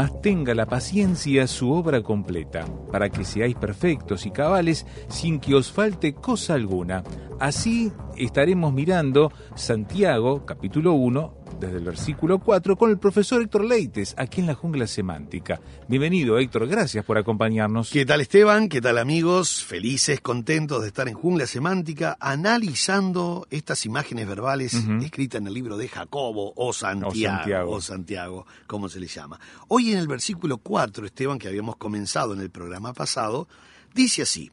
Mas tenga la paciencia su obra completa, para que seáis perfectos y cabales sin que os falte cosa alguna. Así estaremos mirando Santiago, capítulo 1, desde el versículo 4, con el profesor Héctor Leites, aquí en la jungla semántica. Bienvenido, Héctor, gracias por acompañarnos. ¿Qué tal Esteban? ¿Qué tal amigos? Felices, contentos de estar en Jungla Semántica analizando estas imágenes verbales escritas en el libro de Jacobo o Santiago, Santiago. o Santiago, como se le llama. Hoy en el versículo 4, Esteban, que habíamos comenzado en el programa pasado, dice así,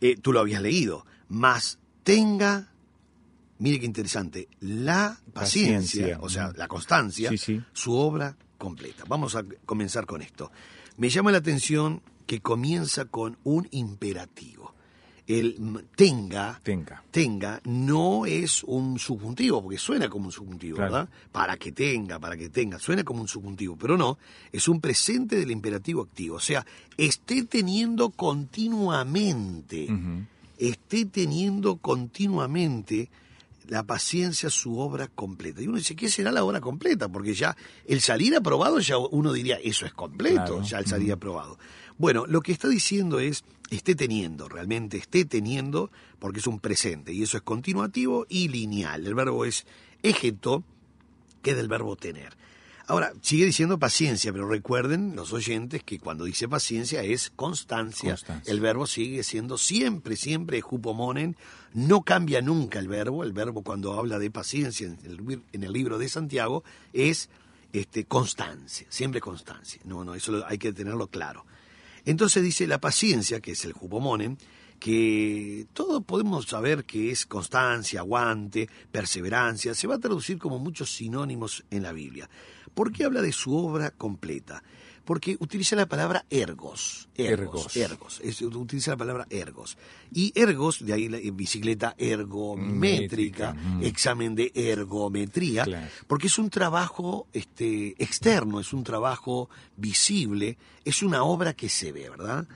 eh, tú lo habías leído, más tenga, mire qué interesante, la paciencia, Paciencia, o sea, la constancia, Sí, sí. su obra completa. Vamos a comenzar con esto. Me llama la atención que comienza con un imperativo. El tenga, Tenga. tenga no es un subjuntivo, porque suena como un subjuntivo, Claro. ¿verdad? Para que tenga, para que tenga, suena como un subjuntivo, pero no, es un presente del imperativo activo. O sea, esté teniendo continuamente, esté teniendo continuamente la paciencia su obra completa. Y uno dice, ¿qué será la obra completa? Porque ya el salir aprobado, ya uno diría, eso es completo, Claro. ya el salir aprobado. Bueno, lo que está diciendo es, esté teniendo, realmente esté teniendo, porque es un presente, y eso es continuativo y lineal. El verbo es ejeto, que es del verbo tener. Ahora, sigue diciendo paciencia, pero recuerden los oyentes que cuando dice paciencia es constancia. Constancia. El verbo sigue siendo siempre, siempre jupomonen. No cambia nunca el verbo. El verbo cuando habla de paciencia en el, en el libro de Santiago es este, constancia, siempre constancia. No, no, eso lo- hay que tenerlo claro. Entonces dice la paciencia, que es el jupomonen, que todos podemos saber que es constancia, aguante, perseverancia, se va a traducir como muchos sinónimos en la Biblia. ¿Por qué habla de su obra completa? Porque utiliza la palabra ergos. Ergos. Ergos. ergos, es- utiliza la palabra ergos. Y ergos, de ahí la eh, bicicleta ergométrica, Métrica, mm. examen de ergometría, Claro. porque es un trabajo este, externo, es un trabajo visible, es una obra que se ve, ¿verdad?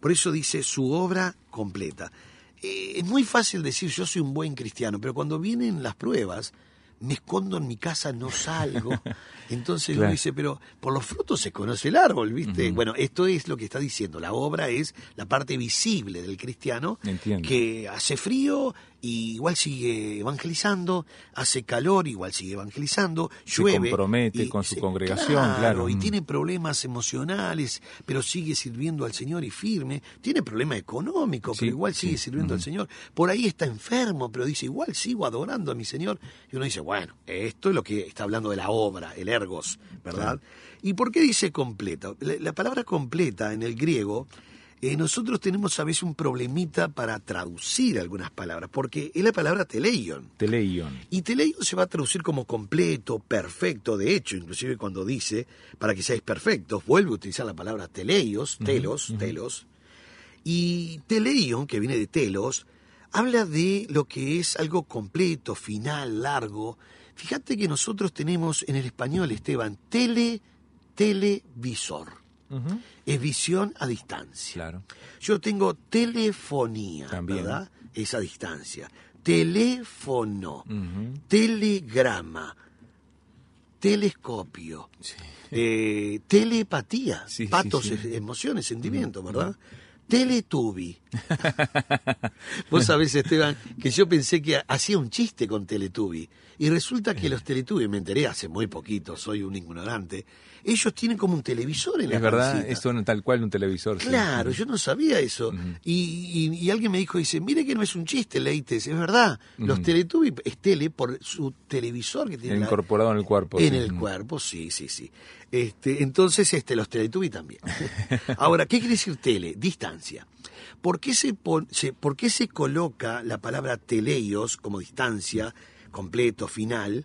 Por eso dice su obra completa. Eh, es muy fácil decir yo soy un buen cristiano, pero cuando vienen las pruebas, me escondo en mi casa, no salgo. Entonces uno Claro. dice, pero por los frutos se conoce el árbol, ¿viste? Bueno, esto es lo que está diciendo. La obra es la parte visible del cristiano Entiendo. que hace frío y igual sigue evangelizando, hace calor, igual sigue evangelizando, Se llueve. compromete y con su se- congregación, claro. Y Mm. tiene problemas emocionales, pero sigue sirviendo al Señor y firme. Tiene problemas económicos, Sí, pero igual sigue sirviendo al Ujú. Señor. Por ahí está enfermo, pero dice, igual sigo adorando a mi Señor. Y uno dice, bueno, esto es lo que está hablando de la obra, el ergos, ¿verdad? ¿Y por qué dice completa? La, la palabra completa en el griego, eh, nosotros tenemos a veces un problemita para traducir algunas palabras, porque es la palabra teleion. Teleion. Y teleion se va a traducir como completo, perfecto, de hecho, inclusive cuando dice, para que seáis perfectos, vuelve a utilizar la palabra teleios, telos, telos. Y teleion, que viene de telos, habla de lo que es algo completo, final, largo. Fíjate que nosotros tenemos en el español, Esteban, tele, televisor. Es visión a distancia. Claro. Yo tengo telefonía, También. ¿verdad? Es a distancia. Teléfono, telegrama, telescopio, eh, telepatía, Sí, patos, sí. emociones, sentimientos, ¿verdad? Teletubi. Vos sabés, Esteban, que yo pensé que hacía un chiste con Teletubi. Y resulta que los Teletubbies, me enteré hace muy poquito, soy un ignorante, ellos tienen como un televisor en la Es verdad, pancita. no tal cual un televisor. sí. Claro, yo no sabía eso. y, y- y alguien me dijo, dice, mire que no es un chiste, Leites, es verdad. Los. Teletubbies es tele por su televisor que tiene la- Incorporado en el cuerpo. en sí. el cuerpo, sí, sí, sí. Este, entonces, este, los Teletubbies también. Ahora, ¿qué quiere decir tele? Distancia. ¿Por qué se, pon- se- ¿Por qué se coloca la palabra teleios como distancia, completo, final?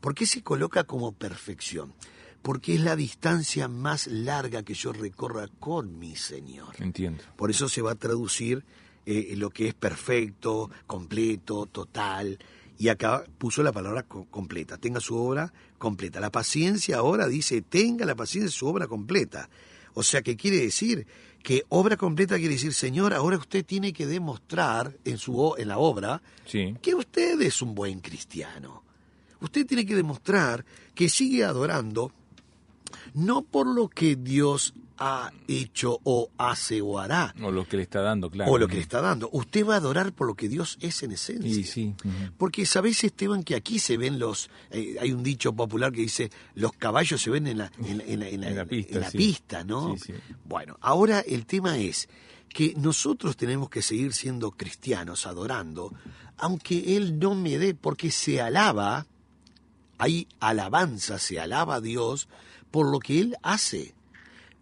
¿Por qué se coloca como perfección? Porque es la distancia más larga que yo recorra con mi Señor. Entiendo. Por eso se va a traducir eh, lo que es perfecto, completo, total. Y acá puso la palabra co- completa. Tenga su obra completa. La paciencia ahora dice, tenga la paciencia su obra completa. O sea, que quiere decir que obra completa quiere decir, Señor, ahora usted tiene que demostrar en, su, en la obra Sí. que usted es un buen cristiano. Usted tiene que demostrar que sigue adorando no por lo que Dios ha hecho o hace o hará, O lo que le está dando, claro. o lo que le está dando. Usted va a adorar por lo que Dios es en esencia. Sí. ujú. Porque sabés, Esteban, que aquí se ven los... eh, hay un dicho popular que dice, los caballos se ven en la, en la- en la- en la- En la pista, la sí. pista, ¿no? Sí, sí. Bueno, ahora el tema es que nosotros tenemos que seguir siendo cristianos, adorando, aunque Él no me dé, porque se alaba, hay alabanza, se alaba a Dios por lo que Él hace,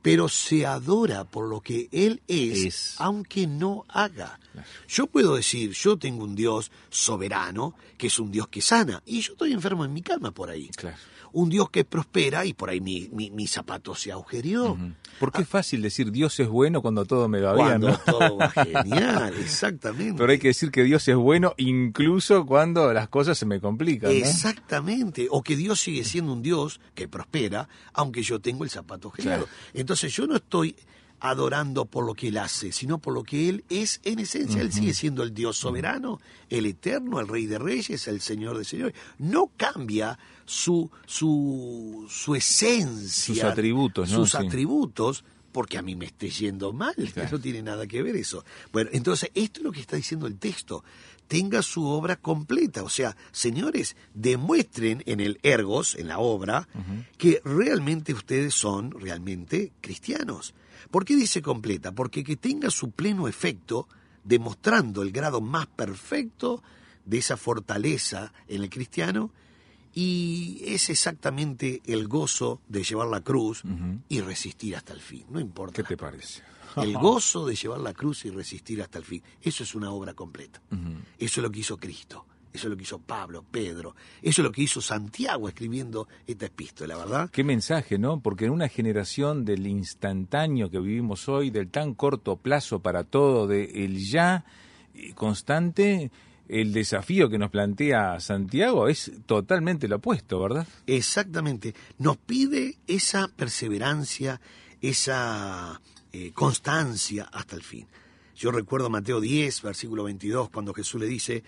pero se adora por lo que Él es, Es. aunque no haga. Yo puedo decir, yo tengo un Dios soberano, que es un Dios que sana, y yo estoy enfermo en mi cama por ahí. Claro. Un Dios que prospera y por ahí mi, mi, mi zapato se agujereó. Porque es fácil decir Dios es bueno cuando todo me va bien, Cuando todo va genial, exactamente. Pero hay que decir que Dios es bueno incluso cuando las cosas se me complican, ¿no? Exactamente. O que Dios sigue siendo un Dios que prospera, aunque yo tengo el zapato gelado. Entonces yo no estoy adorando por lo que Él hace, sino por lo que Él es en esencia. Él sigue siendo el Dios soberano, el eterno, el Rey de Reyes, el Señor de Señores. No cambia su, su, su esencia. Sus atributos, ¿no? Sus Sí. atributos porque a mí me esté yendo mal, que no tiene nada que ver eso. Bueno, entonces esto es lo que está diciendo el texto. Tenga su obra completa, o sea, señores, demuestren en el ergos, en la obra, que realmente ustedes son realmente cristianos. ¿Por qué dice completa? Porque que tenga su pleno efecto, demostrando el grado más perfecto de esa fortaleza en el cristiano, y es exactamente el gozo de llevar la cruz y resistir hasta el fin, no importa. ¿Qué te parece? El gozo de llevar la cruz y resistir hasta el fin. Eso es una obra completa. Eso es lo que hizo Cristo. Eso es lo que hizo Pablo, Pedro. Eso es lo que hizo Santiago escribiendo esta epístola, ¿verdad? Qué mensaje, ¿no? Porque en una generación del instantáneo que vivimos hoy, del tan corto plazo para todo, de el ya constante, el desafío que nos plantea Santiago es totalmente lo opuesto, ¿verdad? Exactamente. Nos pide esa perseverancia, esa eh, constancia hasta el fin. Yo recuerdo Mateo 10, versículo 22, cuando Jesús le dice,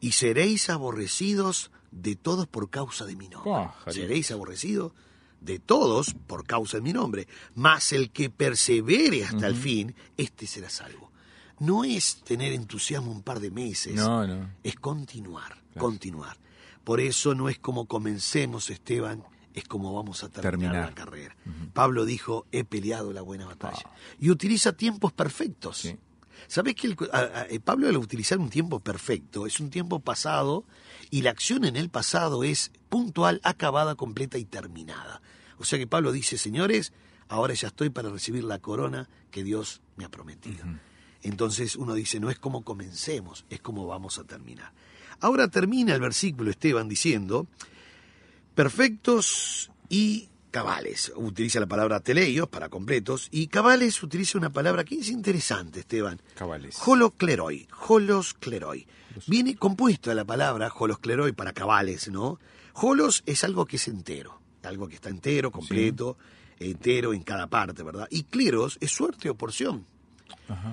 y seréis aborrecidos de todos por causa de mi nombre. Jalil. seréis aborrecidos de todos por causa de mi nombre. Mas el que persevere hasta el fin, este será salvo. No es tener entusiasmo un par de meses, No, no. es continuar, continuar. Por eso no es como comencemos, Esteban, es como vamos a terminar, Terminar. la carrera. Pablo dijo, he peleado la buena batalla. Y utiliza tiempos perfectos. Sí. ¿Sabés que el- a- a- eh, Pablo al utilizar un tiempo perfecto es un tiempo pasado y la acción en el pasado es puntual, acabada, completa y terminada? O sea que Pablo dice, señores, ahora ya estoy para recibir la corona que Dios me ha prometido. Entonces uno dice, no es como comencemos, es como vamos a terminar. Ahora termina el versículo Esteban diciendo, perfectos y cabales. Utiliza la palabra teleios para completos y cabales utiliza una palabra que es interesante, Esteban. Cabales. Holocleroi, holoscleroi. Viene compuesto de la palabra holoscleroi para cabales, ¿no? Holos es algo que es entero, algo que está entero, completo, entero en cada parte, ¿verdad? Y cleros es suerte o porción.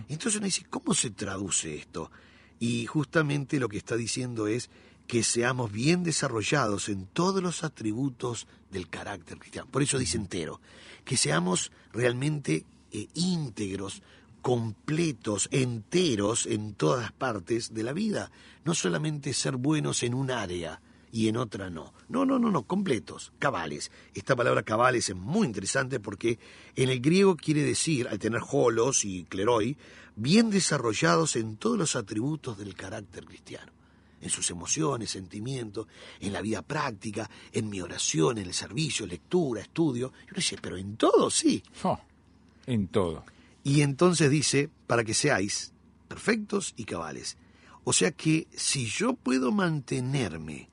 Entonces uno dice, ¿cómo se traduce esto? Y justamente lo que está diciendo es que seamos bien desarrollados en todos los atributos del carácter cristiano. Por eso dice entero, que seamos realmente eh, íntegros, completos, enteros en todas partes de la vida. No solamente ser buenos en un área y en otra no. No, no, no, no, completos, cabales. Esta palabra cabales es muy interesante porque en el griego quiere decir, al tener holos y cleroi, bien desarrollados en todos los atributos del carácter cristiano en sus emociones, sentimientos, en la vida práctica, en mi oración, en el servicio, lectura, estudio. Y uno dice, pero en todo sí. Oh, en todo. Y entonces dice, para que seáis perfectos y cabales. O sea que si yo puedo mantenerme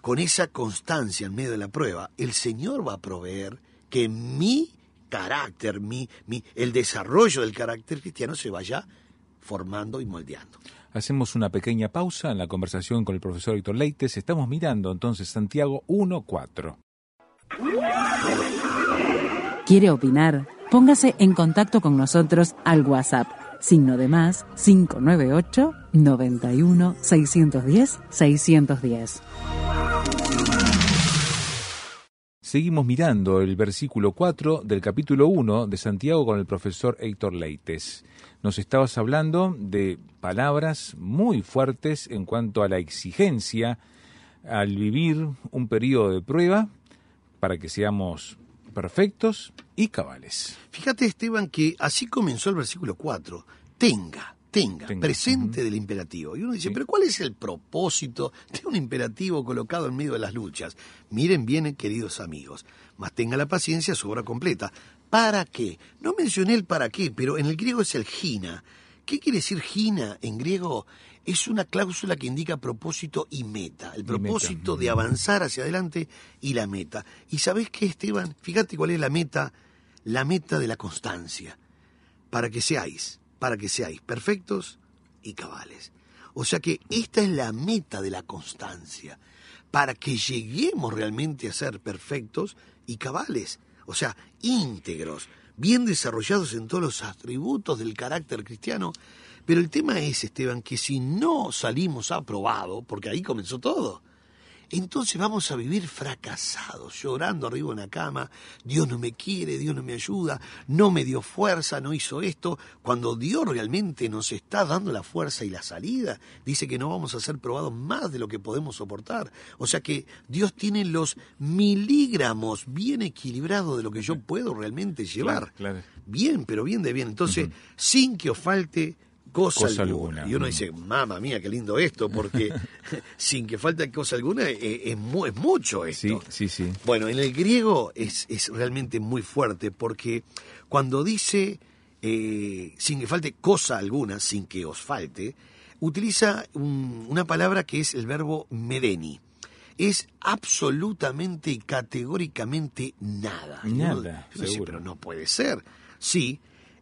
con esa constancia en medio de la prueba, el Señor va a proveer que mi carácter, mi, mi, el desarrollo del carácter cristiano se vaya formando y moldeando. Hacemos una pequeña pausa en la conversación con el profesor Héctor Leites. Estamos mirando entonces Santiago 1.4. ¿Quiere opinar? Póngase en contacto con nosotros al WhatsApp. Signo de más 598 91 610 610. Seguimos mirando el versículo 4 del capítulo 1 de Santiago con el profesor Héctor Leites. Nos estabas hablando de palabras muy fuertes en cuanto a la exigencia al vivir un periodo de prueba para que seamos perfectos y cabales. Fíjate, Esteban, que así comenzó el versículo 4. Tenga, tenga, presente del imperativo. Y uno dice, pero ¿cuál es el propósito de un imperativo colocado en medio de las luchas? Miren bien, queridos amigos, mas tenga la paciencia su obra completa. ¿Para qué? No mencioné el para qué, pero en el griego es el gina. ¿Qué quiere decir gina en griego? Es una cláusula que indica propósito y meta. El propósito de avanzar hacia adelante y la meta. ¿Y sabés qué, Esteban? Fíjate cuál es la meta. La meta de la constancia. Para que seáis para que seáis perfectos y cabales. O sea que esta es la meta de la constancia, para que lleguemos realmente a ser perfectos y cabales, o sea, íntegros, bien desarrollados en todos los atributos del carácter cristiano. Pero el tema es, Esteban, que si no salimos aprobados, porque ahí comenzó todo, entonces vamos a vivir fracasados, llorando arriba en la cama, Dios no me quiere, Dios no me ayuda, no me dio fuerza, no hizo esto, cuando Dios realmente nos está dando la fuerza y la salida, dice que no vamos a ser probados más de lo que podemos soportar. O sea que Dios tiene los miligramos bien equilibrados de lo que yo puedo realmente llevar. Bien, pero bien de bien. Entonces, sin que os falte cosa, alguna. Y uno dice, mamá mía, qué lindo esto, porque sin que falte cosa alguna eh, es, mucho esto. Sí, sí, sí. Bueno, en el griego es, realmente muy fuerte, porque cuando dice eh, sin que falte cosa alguna, sin que os falte, utiliza una palabra que es el verbo medeni. Es absolutamente y categóricamente nada. Nada. pero no puede ser. Sí,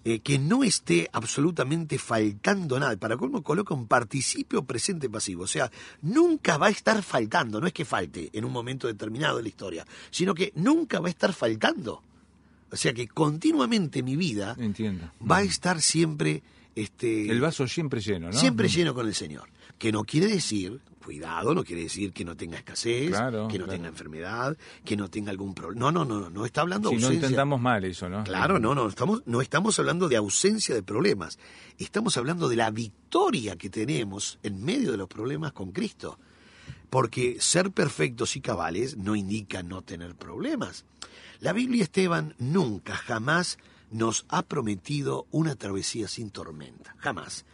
eh, que no esté absolutamente faltando nada. Para cómo coloca un participio presente pasivo. O sea, nunca va a estar faltando. No es que falte en un momento determinado de la historia, sino que nunca va a estar faltando. O sea que continuamente mi vida Entiendo. va a estar siempre... Este, el vaso siempre lleno, ¿no? Siempre lleno con el Señor. Que no quiere decir cuidado, no quiere decir que no tenga escasez, que no tenga enfermedad, que no tenga algún problema. No, no, no, no, está hablando de ausencia. Si no intentamos mal eso, ¿no? Claro, no, no, estamos, no estamos hablando de ausencia de problemas. Estamos hablando de la victoria que tenemos en medio de los problemas con Cristo. Porque ser perfectos y cabales no indica no tener problemas. La Biblia Esteban nunca, jamás nos ha prometido una travesía sin tormenta. Jamás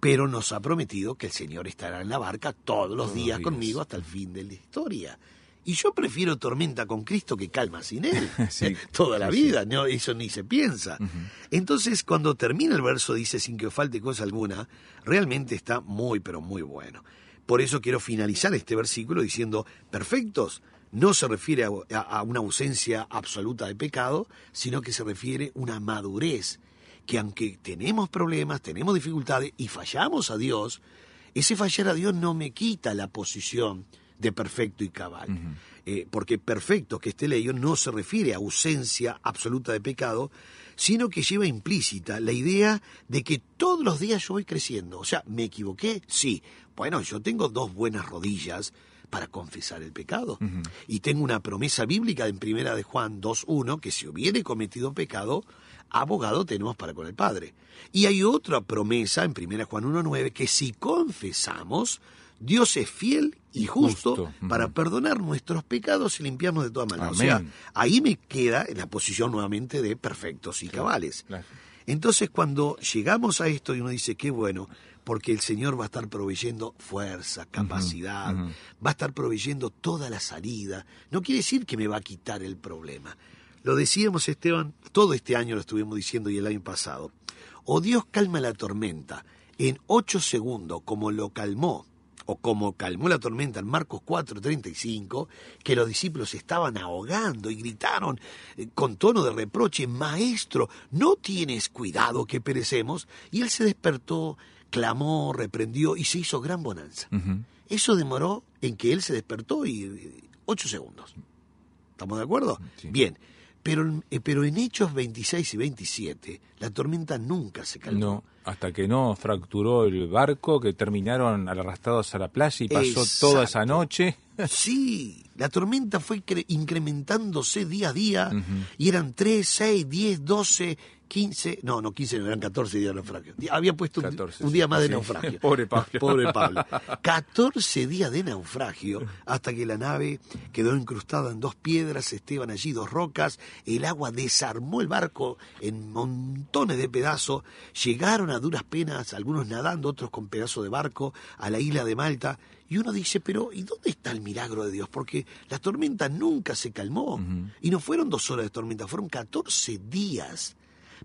pero nos ha prometido que el Señor estará en la barca todos los días conmigo hasta el fin de la historia. Y yo prefiero tormenta con Cristo que calma sin Él. Toda la vida, no, eso ni se piensa. Entonces, cuando termina el verso, dice, sin que falte cosa alguna, realmente está muy, pero muy bueno. Por eso quiero finalizar este versículo diciendo, perfectos, no se refiere a, a una ausencia absoluta de pecado, sino que se refiere a una madurez que aunque tenemos problemas, tenemos dificultades y fallamos a Dios, ese fallar a Dios no me quita la posición de perfecto y cabal. Eh, porque perfecto que esté leído no se refiere a ausencia absoluta de pecado, sino que lleva implícita la idea de que todos los días yo voy creciendo. O sea, ¿me equivoqué? Sí. Bueno, yo tengo dos buenas rodillas para confesar el pecado. Y tengo una promesa bíblica en primera de Juan 2.1 que si hubiere cometido pecado, abogado tenemos para con el Padre. Y hay otra promesa en 1 Juan 1.9 que si confesamos, Dios es fiel y justo, para perdonar nuestros pecados y limpiarnos de toda maldad. O sea, ahí me queda en la posición nuevamente de perfectos y cabales. Claro. Entonces cuando llegamos a esto y uno dice, qué bueno, porque el Señor va a estar proveyendo fuerza, capacidad, va a estar proveyendo toda la salida, no quiere decir que me va a quitar el problema. Lo decíamos, Esteban, todo este año lo estuvimos diciendo y el año pasado. O Dios calma la tormenta en ocho segundos, como lo calmó, o como calmó la tormenta en Marcos 4:35, que los discípulos estaban ahogando y gritaron eh, con tono de reproche, Maestro, ¿no tienes cuidado que perecemos? Y él se despertó, clamó, reprendió y se hizo gran bonanza. Eso demoró en que él se despertó y eh, ocho segundos. ¿Estamos de acuerdo? Sí. Bien. Pero, en- eh, pero en Hechos 26 y 27, la tormenta nunca se calmó. No, hasta que no fracturó el barco, que terminaron arrastrados a la playa y pasó toda esa noche. Sí, la tormenta fue cre- incrementándose día a día y eran 3, 6, 10, 12, 15, no, no 15, no, eran 14 días de naufragio. Había puesto un, 14, un día más de naufragio. Pobre Pablo. Pobre Pablo. 14 días de naufragio hasta que la nave quedó incrustada en dos piedras, estaban allí dos rocas, el agua desarmó el barco en montones de pedazos, llegaron a duras penas, algunos nadando, otros con pedazos de barco, a la isla de Malta, y uno dice, pero ¿y dónde está el milagro de Dios? Porque la tormenta nunca se calmó, y no fueron dos horas de tormenta, fueron 14 días.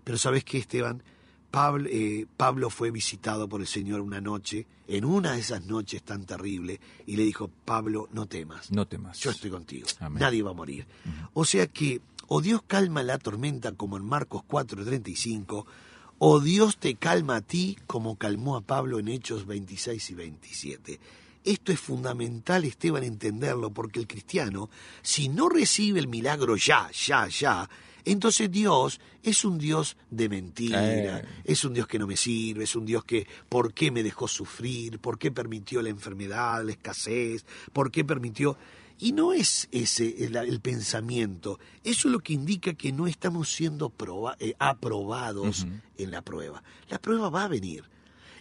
Pero ¿sabes qué, Esteban? Pablo, eh, Pablo fue visitado por el Señor una noche, en una de esas noches tan terribles, y le dijo, Pablo, no temas, No temas. yo estoy contigo, Amén. nadie va a morir. O sea que o Dios calma la tormenta como en Marcos 4:35, o Dios te calma a ti como calmó a Pablo en Hechos 26 y 27. Esto es fundamental, Esteban, entenderlo, porque el cristiano, si no recibe el milagro ya, ya, ya, entonces Dios es un Dios de mentira, Eh. es un Dios que no me sirve, es un Dios que, ¿por qué me dejó sufrir? ¿Por qué permitió la enfermedad, la escasez? ¿Por qué permitió...? Y no es ese el, el pensamiento, eso es lo que indica que no estamos siendo proba- eh, aprobados en la prueba. La prueba va a venir.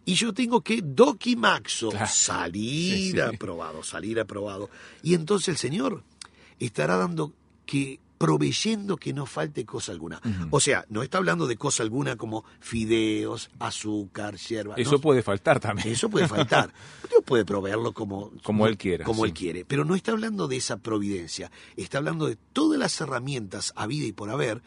Y yo tengo que doquimaxo, Claro. salir Sí, sí. aprobado, salir aprobado. Y entonces el Señor estará dando que proveyendo que no falte cosa alguna. O sea, no está hablando de cosa alguna como fideos, azúcar, hierba. Eso no, puede faltar también. eso puede faltar. Dios puede proveerlo como, Como Él quiera, Como sí. Él quiere. Pero no está hablando de esa providencia. Está hablando de todas las herramientas a vida y por haber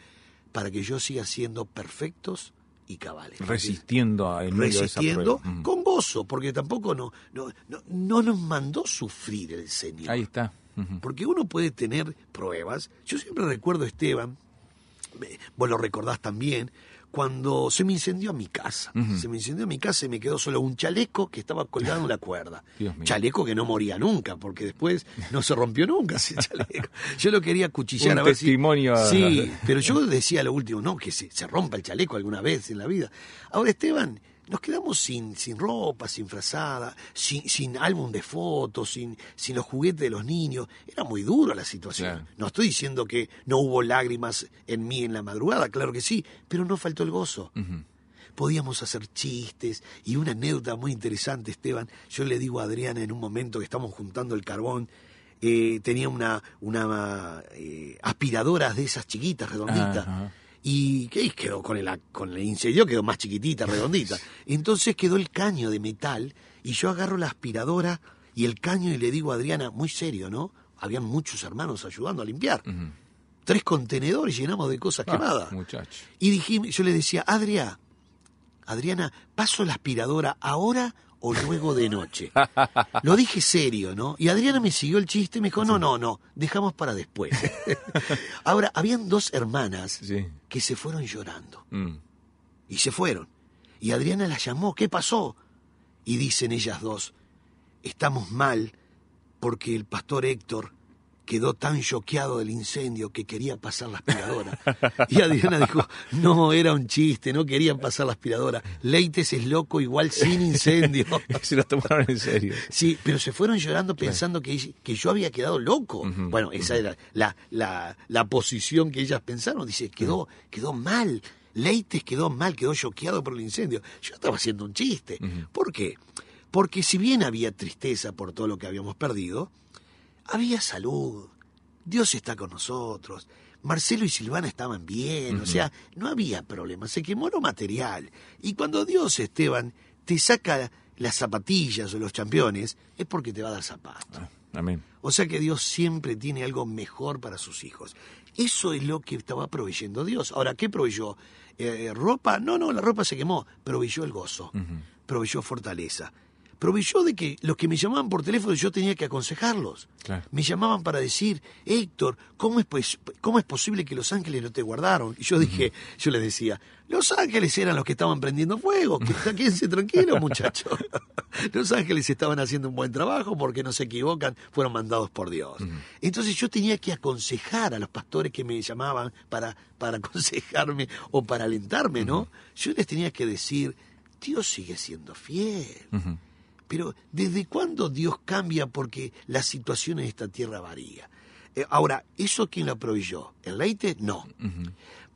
para que yo siga siendo perfectos y cabales. Resistiendo a- de esa Resistiendo prueba. Con gozo, porque tampoco no, no, no, no nos mandó sufrir el Señor. Ahí está. Porque uno puede tener pruebas. Yo siempre recuerdo, Esteban, vos lo recordás también, cuando se me incendió mi casa. Se me incendió mi casa y me quedó solo un chaleco que estaba colgado en la cuerda. Chaleco que no moría nunca, porque después no se rompió nunca ese chaleco. Yo lo quería cuchillar Un a ver testimonio a- Sí, pero yo decía lo último, no, que se, se rompa el chaleco alguna vez en la vida. Ahora, Esteban, nos quedamos sin, sin ropa, sin frazada, sin, sin álbum de fotos, sin, sin los juguetes de los niños. Era muy duro la situación. Claro. No estoy diciendo que no hubo lágrimas en mí en la madrugada, claro que sí, pero no faltó el gozo. Podíamos hacer chistes y una anécdota muy interesante, Esteban. Yo le digo a Adriana en un momento que estamos juntando el carbón, eh, tenía una, una eh, aspiradora de esas chiquitas, redonditas. Y que quedó con el, con el incendio, quedó más chiquitita, redondita. Entonces quedó el caño de metal y yo agarro la aspiradora y el caño y le digo a Adriana, muy serio, ¿no? Habían muchos hermanos ayudando a limpiar. Tres contenedores llenamos de cosas Ah, quemadas. muchacho. Y dijimos, yo le decía, Adriana, Adriana, ¿paso la aspiradora ahora o luego de noche? Lo dije serio, ¿no? Y Adriana me siguió el chiste y me dijo, no, no, no, dejamos para después. Ahora, habían dos hermanas Sí. que se fueron llorando. Mm. Y se fueron. Y Adriana las llamó, ¿qué pasó? Y dicen ellas dos, estamos mal porque el pastor Héctor quedó tan choqueado del incendio que quería pasar la aspiradora. Y Adriana dijo, no, era un chiste, no querían pasar la aspiradora. Leites es loco igual sin incendio. Se lo tomaron en serio. Sí, pero se fueron llorando pensando que, que yo había quedado loco. bueno, esa era la, la, la posición que ellas pensaron. Dice, quedó, quedó mal. Leites quedó mal, quedó choqueado por el incendio. Yo estaba haciendo un chiste. ¿Por qué? Porque si bien había tristeza por todo lo que habíamos perdido, había salud. Dios está con nosotros. Marcelo y Silvana estaban bien, o sea, no había problema, se quemó lo material. Y cuando Dios, Esteban, te saca las zapatillas o los championes, es porque te va a dar zapatos. Ah, amén. O sea que Dios siempre tiene algo mejor para sus hijos. Eso es lo que estaba proveyendo Dios. Ahora, ¿qué proveyó? Eh, ¿Ropa? No, no, la ropa se quemó. Proveyó el gozo, proveyó fortaleza proveyó de que los que me llamaban por teléfono yo tenía que aconsejarlos. Me llamaban para decir, Héctor, ¿cómo es, pues, ¿cómo es posible que los ángeles no te guardaron? Y yo dije, yo les decía, los ángeles eran los que estaban prendiendo fuego, quédense tranquilos muchachos. los ángeles estaban haciendo un buen trabajo porque no se equivocan, fueron mandados por Dios. Entonces yo tenía que aconsejar a los pastores que me llamaban para, para aconsejarme o para alentarme, ¿no? Yo les tenía que decir, Dios sigue siendo fiel. Pero ¿desde cuándo Dios cambia porque la situación en esta tierra varía? Eh, ahora, ¿eso quién lo proveyó? ¿El Leite? No.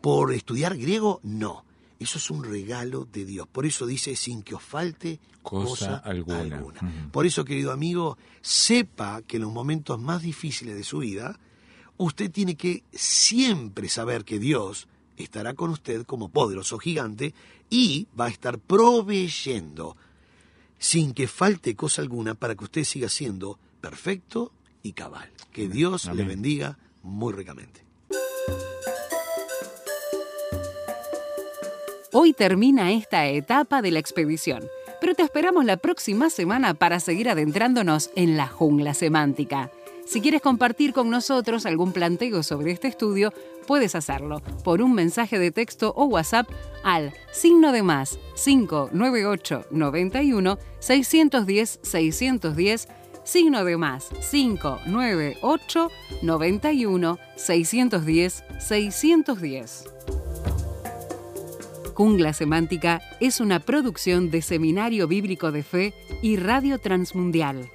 ¿Por estudiar griego? No. Eso es un regalo de Dios. Por eso dice, sin que os falte cosa, alguna. Por eso, querido amigo, sepa que en los momentos más difíciles de su vida, usted tiene que siempre saber que Dios estará con usted como poderoso gigante y va a estar proveyendo sin que falte cosa alguna para que usted siga siendo perfecto y cabal. Que Dios le bendiga muy ricamente. Hoy termina esta etapa de la expedición, pero te esperamos la próxima semana para seguir adentrándonos en la jungla semántica. Si quieres compartir con nosotros algún planteo sobre este estudio, puedes hacerlo por un mensaje de texto o WhatsApp al signo de más 598 91 610 610 signo de más 598 91 610 610. Jungla Semántica es una producción de Seminario Bíblico de Fe y Radio Transmundial.